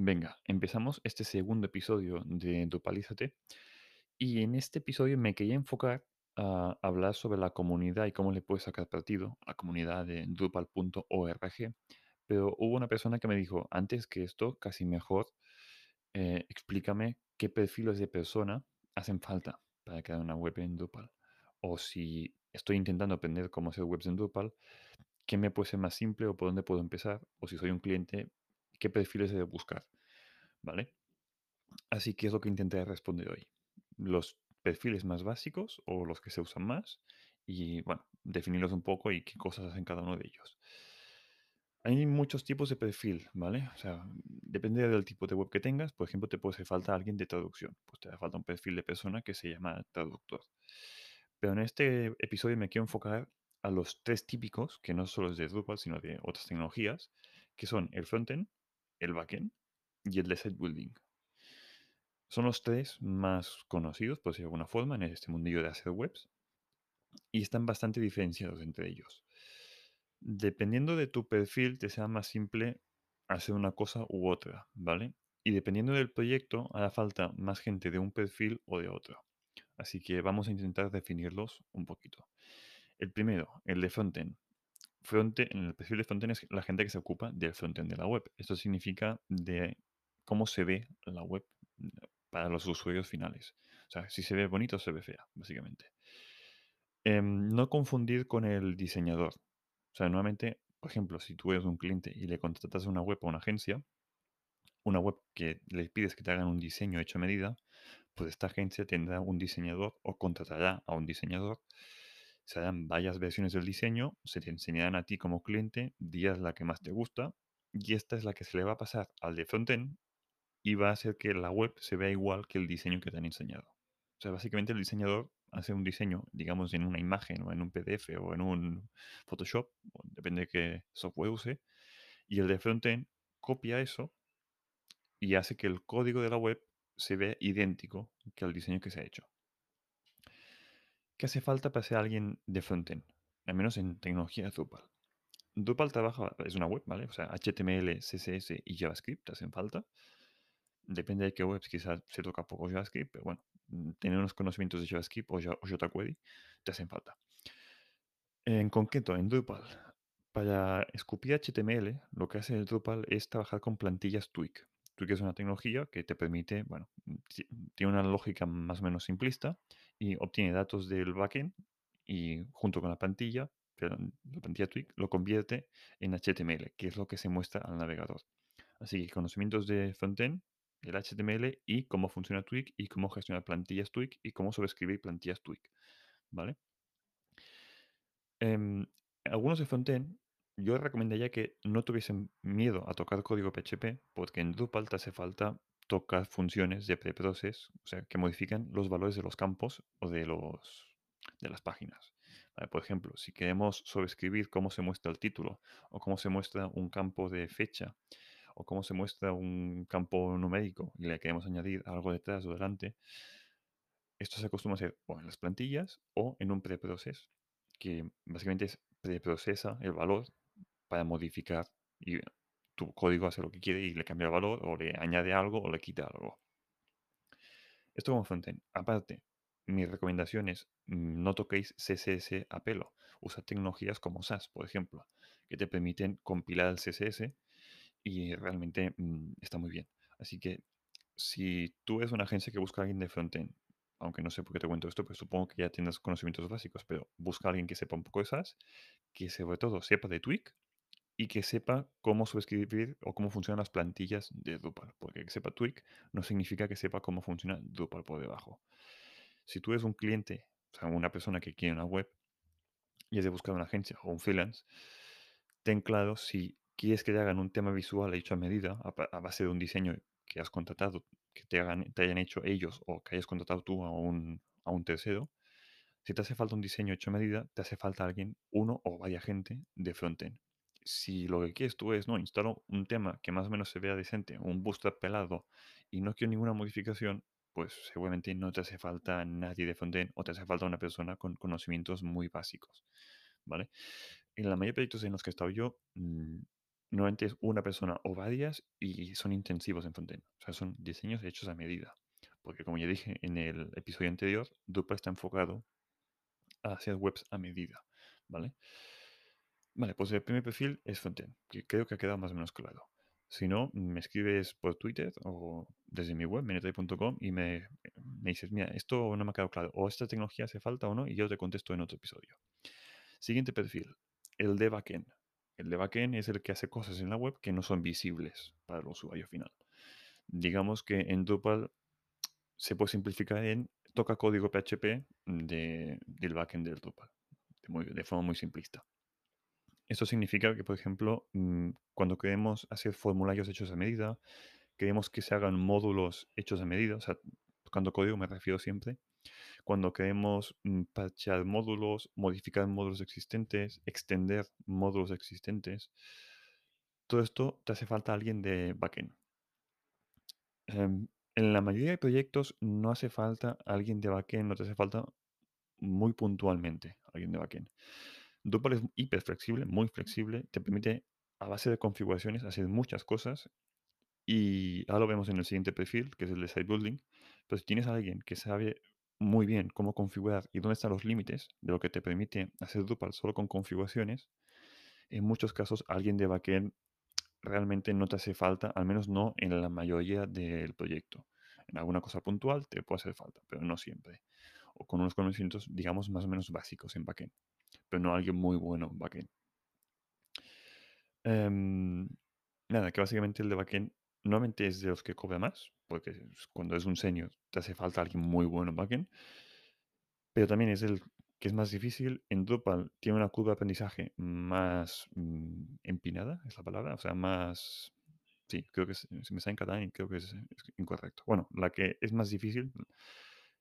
Venga, empezamos este segundo episodio de Dupalízate. Y en este episodio me quería enfocar a hablar sobre la comunidad y cómo le puedes sacar partido a la comunidad de Drupal.org. Pero hubo una persona que me dijo, antes que esto, casi mejor, eh, explícame qué perfiles de persona hacen falta para crear una web en Drupal. O si estoy intentando aprender cómo hacer webs en Drupal, ¿qué me puede ser más simple o por dónde puedo empezar? O si soy un cliente, ¿qué perfiles he de buscar? ¿Vale? Así que es lo que intenté responder hoy. Los perfiles más básicos o los que se usan más y, bueno, definirlos un poco y qué cosas hacen cada uno de ellos. Hay muchos tipos de perfil, ¿vale? O sea, depende del tipo de web que tengas. Por ejemplo, te puede hacer falta alguien de traducción. Pues te hace falta un perfil de persona que se llama traductor. Pero en este episodio me quiero enfocar a los tres típicos, que no solo es de Drupal, sino de otras tecnologías, que son el frontend, el backend y el de site building. Son los tres más conocidos, por decirlo de alguna forma, en este mundillo de hacer webs. Y están bastante diferenciados entre ellos. Dependiendo de tu perfil, te sea más simple hacer una cosa u otra, ¿vale? Y dependiendo del proyecto, hará falta más gente de un perfil o de otro. Así que vamos a intentar definirlos un poquito. El primero, el de frontend. Frontend, en el perfil de frontend es la gente que se ocupa del frontend de la web. Esto significa de cómo se ve la web para los usuarios finales. O sea, si se ve bonito se ve fea, básicamente. Em, no confundir con el diseñador. O sea, nuevamente, por ejemplo, si tú eres un cliente y le contratas una web a una agencia, una web que le pides que te hagan un diseño hecho a medida, pues esta agencia tendrá un diseñador o contratará a un diseñador. Se harán varias versiones del diseño, se te enseñarán a ti como cliente, días la que más te gusta, y esta es la que se le va a pasar al de frontend y va a hacer que la web se vea igual que el diseño que te han enseñado. O sea, básicamente el diseñador hace un diseño, digamos, en una imagen o en un PDF o en un Photoshop, depende de qué software use, y el de frontend copia eso y hace que el código de la web se vea idéntico que el diseño que se ha hecho. ¿Qué hace falta para ser alguien de frontend? Al menos en tecnología Drupal. Drupal trabaja, es una web, ¿vale? O sea, HTML, CSS y JavaScript hacen falta. Depende de qué webs, quizás se toca poco JavaScript, pero bueno, mm, tener unos conocimientos de JavaScript o, jQuery te hacen falta. En concreto, en Drupal, para escupir HTML, lo que hace Drupal es trabajar con plantillas Twig. Twig es una tecnología que te permite, bueno, tiene una lógica más o menos simplista y obtiene datos del backend y junto con la plantilla, la plantilla Twig, lo convierte en HTML, que es lo que se muestra al navegador. Así que conocimientos de frontend, el HTML y cómo funciona Twig y cómo gestionar plantillas Twig y cómo sobreescribir plantillas Twig. ¿Vale? Em, algunos de frontend, yo recomendaría que no tuviesen miedo a tocar código PHP, porque en Drupal te hace falta tocar funciones de preprocess, o sea, que modifican los valores de los campos o de, los, de las páginas. Por ejemplo, si queremos sobreescribir cómo se muestra el título o cómo se muestra un campo de fecha o cómo se muestra un campo numérico y le queremos añadir algo detrás o delante, esto se acostumbra a hacer o en las plantillas o en un preprocess, que básicamente es preprocesa el valor para modificar y tu código hace lo que quiere y le cambia el valor o le añade algo o le quita algo. Esto como frontend. Aparte, mi recomendación es mm, no toquéis CSS a pelo. Usa tecnologías como SAS, por ejemplo, que te permiten compilar el CSS y realmente mm, está muy bien. Así que si tú eres una agencia que busca a alguien de frontend, aunque no sé por qué te cuento esto, pues supongo que ya tienes conocimientos básicos, pero busca a alguien que sepa un poco de SAS, que sobre todo sepa de Twig y que sepa cómo subescribir o cómo funcionan las plantillas de Drupal. Porque que sepa Twig no significa que sepa cómo funciona Drupal por debajo. Si tú eres un cliente, o sea, una persona que quiere una web y es de buscar una agencia o un freelance, ten claro si quieres que te hagan un tema visual hecho a medida, a, base de un diseño que has contratado, que te, te hayan hecho ellos o que hayas contratado tú a un, a un tercero, si te hace falta un diseño hecho a medida, te hace falta alguien, uno o vaya gente de frontend. Si lo que quieres tú es, no, instalo un tema que más o menos se vea decente, un bootstrap pelado y no quiero ninguna modificación, pues seguramente no te hace falta nadie de frontend o te hace falta una persona con conocimientos muy básicos, ¿vale? En la mayoría de proyectos en los que he estado yo, mm, normalmente es una persona o varias y son intensivos en frontend. O sea, son diseños hechos a medida. Porque como ya dije en el episodio anterior, Drupal está enfocado a hacer webs a medida, ¿vale? Vale, pues el primer perfil es frontend, que creo que ha quedado más o menos claro. Si no, me escribes por Twitter o desde mi web, menetray.com, y me, me dices, mira, esto no me ha quedado claro, o esta tecnología hace falta o no, y yo te contesto en otro episodio. Siguiente perfil, el de backend. El de backend es el que hace cosas en la web que no son visibles para el usuario final. Digamos que en Drupal se puede simplificar en toca código PHP de, del backend del Drupal, de forma muy simplista. Esto significa que, por ejemplo, mm, cuando queremos hacer formularios hechos a medida, queremos que se hagan módulos hechos a medida, o sea, tocando código me refiero siempre, cuando queremos mm, parchear módulos, modificar módulos existentes, extender módulos existentes, todo esto te hace falta alguien de backend. Em, en la mayoría de proyectos no hace falta alguien de backend, no te hace falta muy puntualmente alguien de backend. Drupal es hiper flexible, muy flexible, te permite a base de configuraciones hacer muchas cosas y ahora lo vemos en el siguiente perfil, que es el de site building. Pero si tienes a alguien que sabe muy bien cómo configurar y dónde están los límites de lo que te permite hacer Drupal solo con configuraciones, en muchos casos alguien de backend realmente no te hace falta, al menos no en la mayoría del proyecto. En alguna cosa puntual te puede hacer falta, pero no siempre. O con unos conocimientos, digamos, más o menos básicos en backend, pero no alguien muy bueno en backend. Em, nada, que básicamente el de backend normalmente es de los que cobra más, porque es- cuando es un senior te hace falta alguien muy bueno en backend, pero también es el que es más difícil. En Drupal tiene una curva de aprendizaje más mm, empinada, es la palabra, o sea, más... Sí, creo que se, se me está en catalán creo que es, es incorrecto. Bueno, la que es más difícil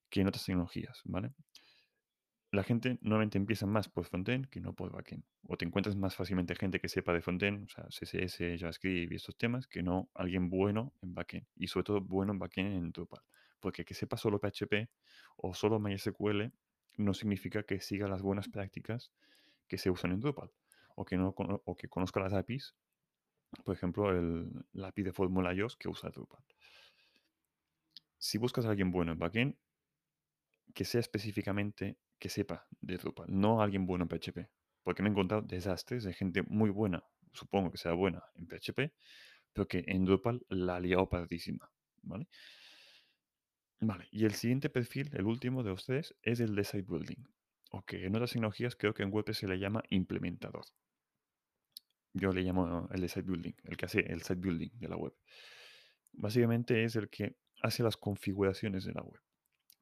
que en otras tecnologías, ¿vale? La gente normalmente empieza más por frontend que no por backend. O te encuentras más fácilmente gente que sepa de frontend, o sea, CSS, JavaScript y estos temas, que no alguien bueno en backend. Y sobre todo bueno en backend en Drupal. Porque que sepa solo PHP o solo MySQL no significa que siga las buenas prácticas que se usan en Drupal. O que, no, o que conozca las APIs, por ejemplo, el, la API de formularios que usa Drupal. Si buscas a alguien bueno en backend, que sea específicamente que sepa de Drupal, no alguien bueno en PHP. Porque me he encontrado desastres de gente muy buena, supongo que sea buena en PHP, pero que en Drupal la ha liado pardísima. ¿Vale? Vale, y el siguiente perfil, el último de ustedes, es el de site building. O que en otras tecnologías creo que en web se le llama implementador. Yo le llamo el de site building, el que hace el site building de la web. Básicamente es el que hace las configuraciones de la web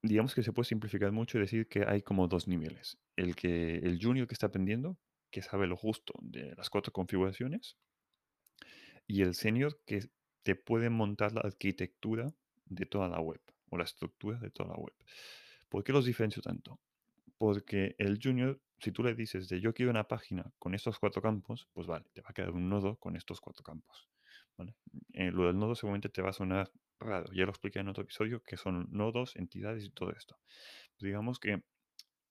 digamos que se puede simplificar mucho y decir que hay como dos niveles. El que el junior que está aprendiendo, que sabe lo justo de las cuatro configuraciones, y el senior que te puede montar la arquitectura de toda la web o la estructura de toda la web. ¿Por qué los diferencio tanto? Porque el junior, si tú le dices de yo quiero una página con estos cuatro campos, pues vale, te va a quedar un nodo con estos cuatro campos. ¿vale? Eh, lo del nodo seguramente te va a sonar raro. Ya lo expliqué en otro episodio que son nodos, entidades y todo esto. digamos que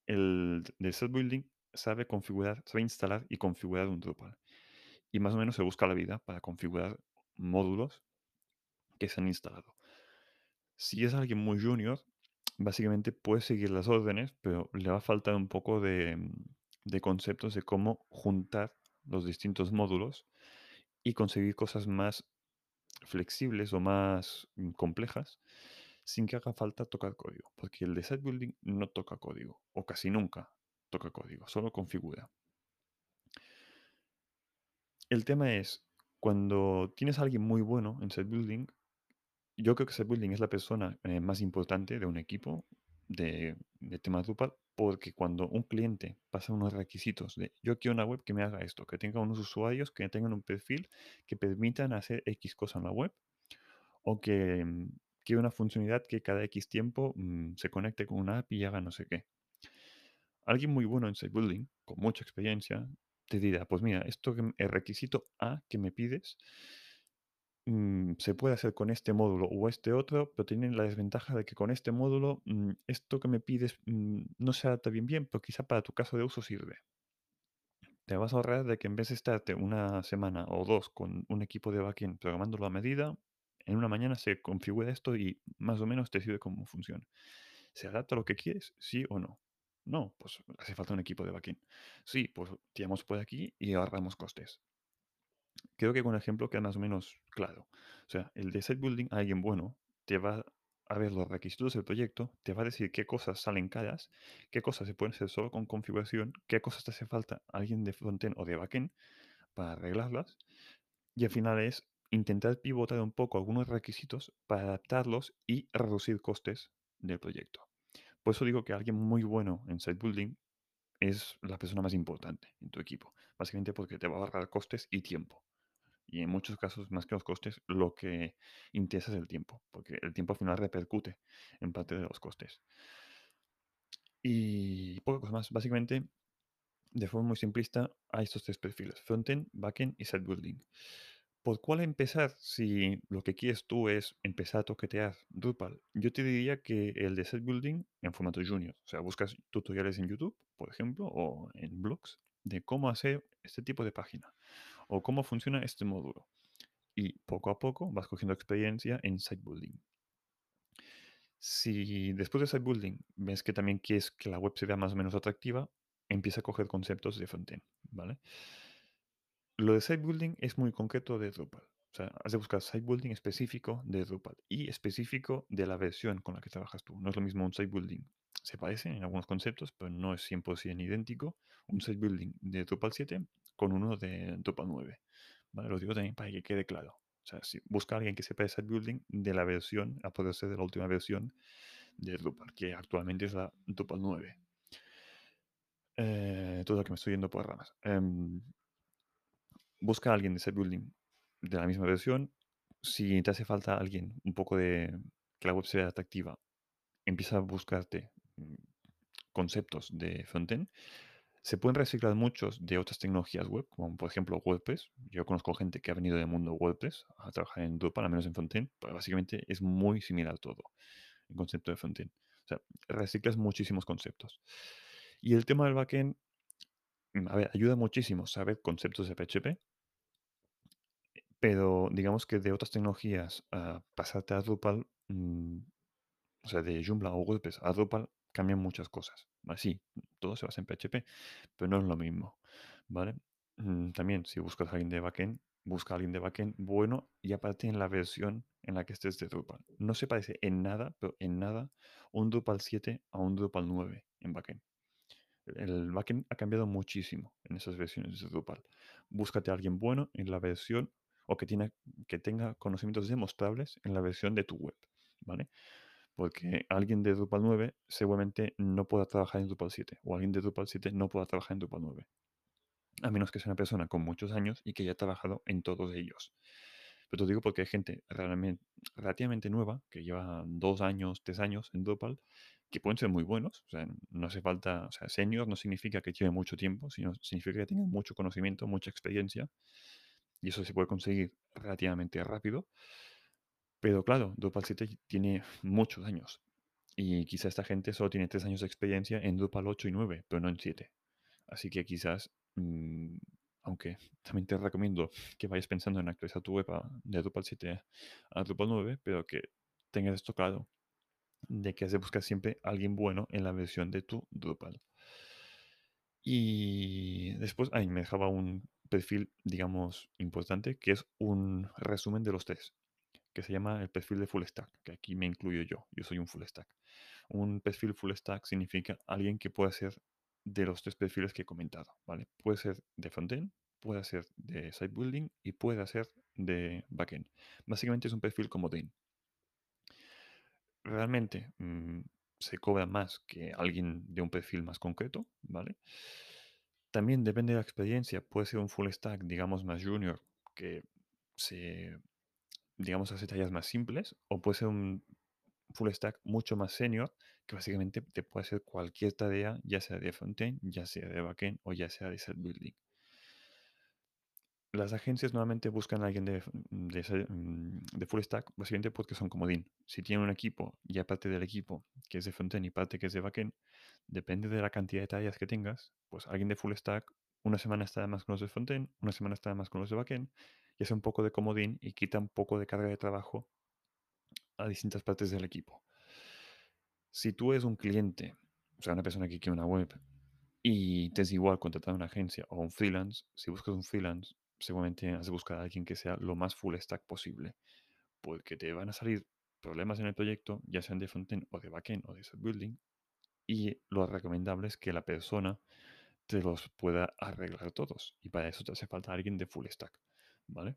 el de set building sabe configurar, sabe instalar y configurar un Drupal. Y más o menos se busca la vida para configurar módulos que se han instalado. Si es alguien muy junior, básicamente puede seguir las órdenes, pero le va a faltar un poco de, de conceptos de cómo juntar los distintos módulos y conseguir cosas más flexibles o más mm, complejas sin que haga falta tocar código, porque el de site building no toca código, o casi nunca toca código, solo configura. El tema es, cuando tienes a alguien muy bueno en site building, yo creo que site building es la persona eh, más importante de un equipo de, de tema Drupal, porque cuando un cliente pasa unos requisitos de yo quiero una web que me haga esto, que tenga unos usuarios que tengan un perfil que permitan hacer X cosa en la web, o que mm, quiero una funcionalidad que cada X tiempo mm, se conecte con una API y haga no sé qué. Alguien muy bueno en site building, con mucha experiencia, te dirá, pues mira, esto que, el requisito A que me pides mm, se puede hacer con este módulo o este otro, pero tiene la desventaja de que con este módulo mm, esto que me pides mm, no se adapta bien bien, pero quizá para tu caso de uso sirve. te vas a ahorrar de que en vez de estarte una semana o dos con un equipo de backend programándolo a medida, en una mañana se configura esto y más o menos te sirve cómo funciona. ¿Se adapta a lo que quieres? ¿Sí o no? No, pues hace falta un equipo de backend. Sí, pues tiramos por aquí y ahorramos costes. Creo que con el ejemplo queda más o menos claro. O sea, el de site building, alguien bueno te va a ver los requisitos del proyecto, te va a decir qué cosas salen caras, qué cosas se pueden hacer solo con configuración, qué cosas te hace falta alguien de frontend o de backend para arreglarlas. Y al final es intentar pivotar un poco algunos requisitos para adaptarlos y reducir costes del proyecto. Por eso digo que alguien muy bueno en site building es la persona más importante en tu equipo. Básicamente porque te va a ahorrar costes y tiempo. Y en muchos casos, más que los costes, lo que interesa es el tiempo, porque el tiempo al final repercute en parte de los costes. Y poco cosa más. Básicamente, de forma muy simplista, hay estos tres perfiles: frontend, backend y site building. ¿Por cuál empezar si lo que quieres tú es empezar a toquetear Drupal? Yo te diría que el de site building en formato junior. O sea, buscas tutoriales en YouTube, por ejemplo, o en blogs de cómo hacer este tipo de página o cómo funciona este módulo. Y poco a poco vas cogiendo experiencia en site building. Si después de site building ves que también quieres que la web se vea más o menos atractiva, empieza a coger conceptos de frontend, ¿vale? Lo de site building es muy concreto de Drupal. O sea, has de buscar site building específico de Drupal y específico de la versión con la que trabajas tú. No es lo mismo un site building. Se parece en algunos conceptos, pero no es 100% idéntico un site building de Drupal 7 con uno de Drupal 9. ¿Vale? Lo digo también para que quede claro. O sea, si busca a alguien que sepa de site building de la versión, a poder ser de la última versión de Drupal, que actualmente es la Drupal 9. Eh, todo lo que me estoy yendo por ramas. Em, busca a alguien de site building de la misma versión. Si te hace falta alguien un poco de que la web sea atractiva, empieza a buscarte mm, conceptos de frontend. Se pueden reciclar muchos de otras tecnologías web, como por ejemplo WordPress. Yo conozco gente que ha venido del mundo WordPress a trabajar en Drupal, al menos en frontend, pero básicamente es muy similar todo el concepto de frontend. O sea, reciclas muchísimos conceptos. Y el tema del backend, mm, a ver, ayuda muchísimo saber conceptos de PHP, pero digamos que de otras tecnologías a pasarte a Drupal, mm, o sea, de Joomla o WordPress a Drupal cambian muchas cosas. Así, todo se basa en PHP, pero no es lo mismo, ¿vale? Mm, también, si buscas a alguien de backend, busca a alguien de backend bueno y aparte en la versión en la que estés de Drupal. No se parece en nada, pero en nada, un Drupal 7 a un Drupal 9 en backend. El backend ha cambiado muchísimo en esas versiones de Drupal. Búscate a alguien bueno en la versión o que, tiene, que tenga conocimientos demostrables en la versión de tu web, ¿vale? Porque alguien de Drupal 9 seguramente no pueda trabajar en Drupal 7 o alguien de Drupal 7 no pueda trabajar en Drupal 9. A menos que sea una persona con muchos años y que haya trabajado en todos ellos. Pero te digo porque hay gente realmente, relativamente nueva, que lleva dos años, tres años en Drupal, que pueden ser muy buenos. O sea, no hace falta, o sea, senior no significa que lleve mucho tiempo, sino significa que tenga mucho conocimiento, mucha experiencia y eso se puede conseguir relativamente rápido. Pero claro, Drupal 7 tiene muchos años. Y quizá esta gente solo tiene 3 años de experiencia en Drupal 8 y 9, pero no en 7. Así que quizás, mm, aunque también te recomiendo que vayas pensando en actualizar tu web de Drupal 7 a Drupal 9, pero que tengas esto claro, de que has de buscar siempre alguien bueno en la versión de tu Drupal. Y después, ahí me dejaba un perfil, digamos, importante, que es un resumen de los tres, que se llama el perfil de full stack, que aquí me incluyo yo, yo soy un full stack. Un perfil full stack significa alguien que pueda ser de los tres perfiles que he comentado, ¿vale? Puede ser de frontend, puede ser de site building y puede ser de backend. Básicamente es un perfil como comodín. Realmente mm, se cobra más que alguien de un perfil más concreto, ¿vale? También depende de la experiencia. Puede ser un full stack, digamos, más junior, que se, digamos, hace tareas más simples, o puede ser un full stack mucho más senior, que básicamente te puede hacer cualquier tarea, ya sea de frontend, ya sea de backend o ya sea de set building las agencias normalmente buscan a alguien de, mm, mm, de, full stack, básicamente porque son comodín. Si tienen un equipo y aparte del equipo que es de frontend y parte que es de backend, depende de la cantidad de tareas que tengas, pues alguien de full stack una semana estará más con los de frontend, una semana estará más con los de backend, y hace un poco de comodín y quita un poco de carga de trabajo a distintas partes del equipo. Si tú eres un cliente, o sea, una persona que quiere una web, y te es igual contratar a una agencia o un freelance, si buscas un freelance, seguramente has de buscar a alguien que sea lo más full stack posible, porque te van a salir problemas en el proyecto, ya sean de frontend o de backend o de building, y lo recomendable es que la persona te los pueda arreglar todos, y para eso te hace falta alguien de full stack, ¿vale?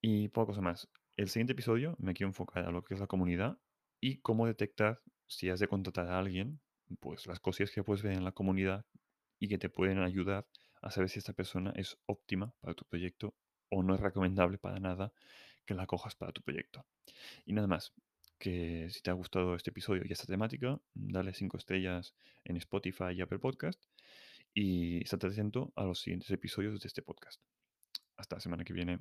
Y poca más. El siguiente episodio me quiero enfocar a lo que es la comunidad y cómo detectar si has de contratar a alguien, pues las cosillas que puedes ver en la comunidad y que te pueden ayudar a saber si esta persona es óptima para tu proyecto o no es recomendable para nada que la cojas para tu proyecto. Y nada más, que si te ha gustado este episodio y esta temática, dale 5 estrellas en Spotify y Apple Podcast y estate atento a los siguientes episodios de este podcast. Hasta la semana que viene.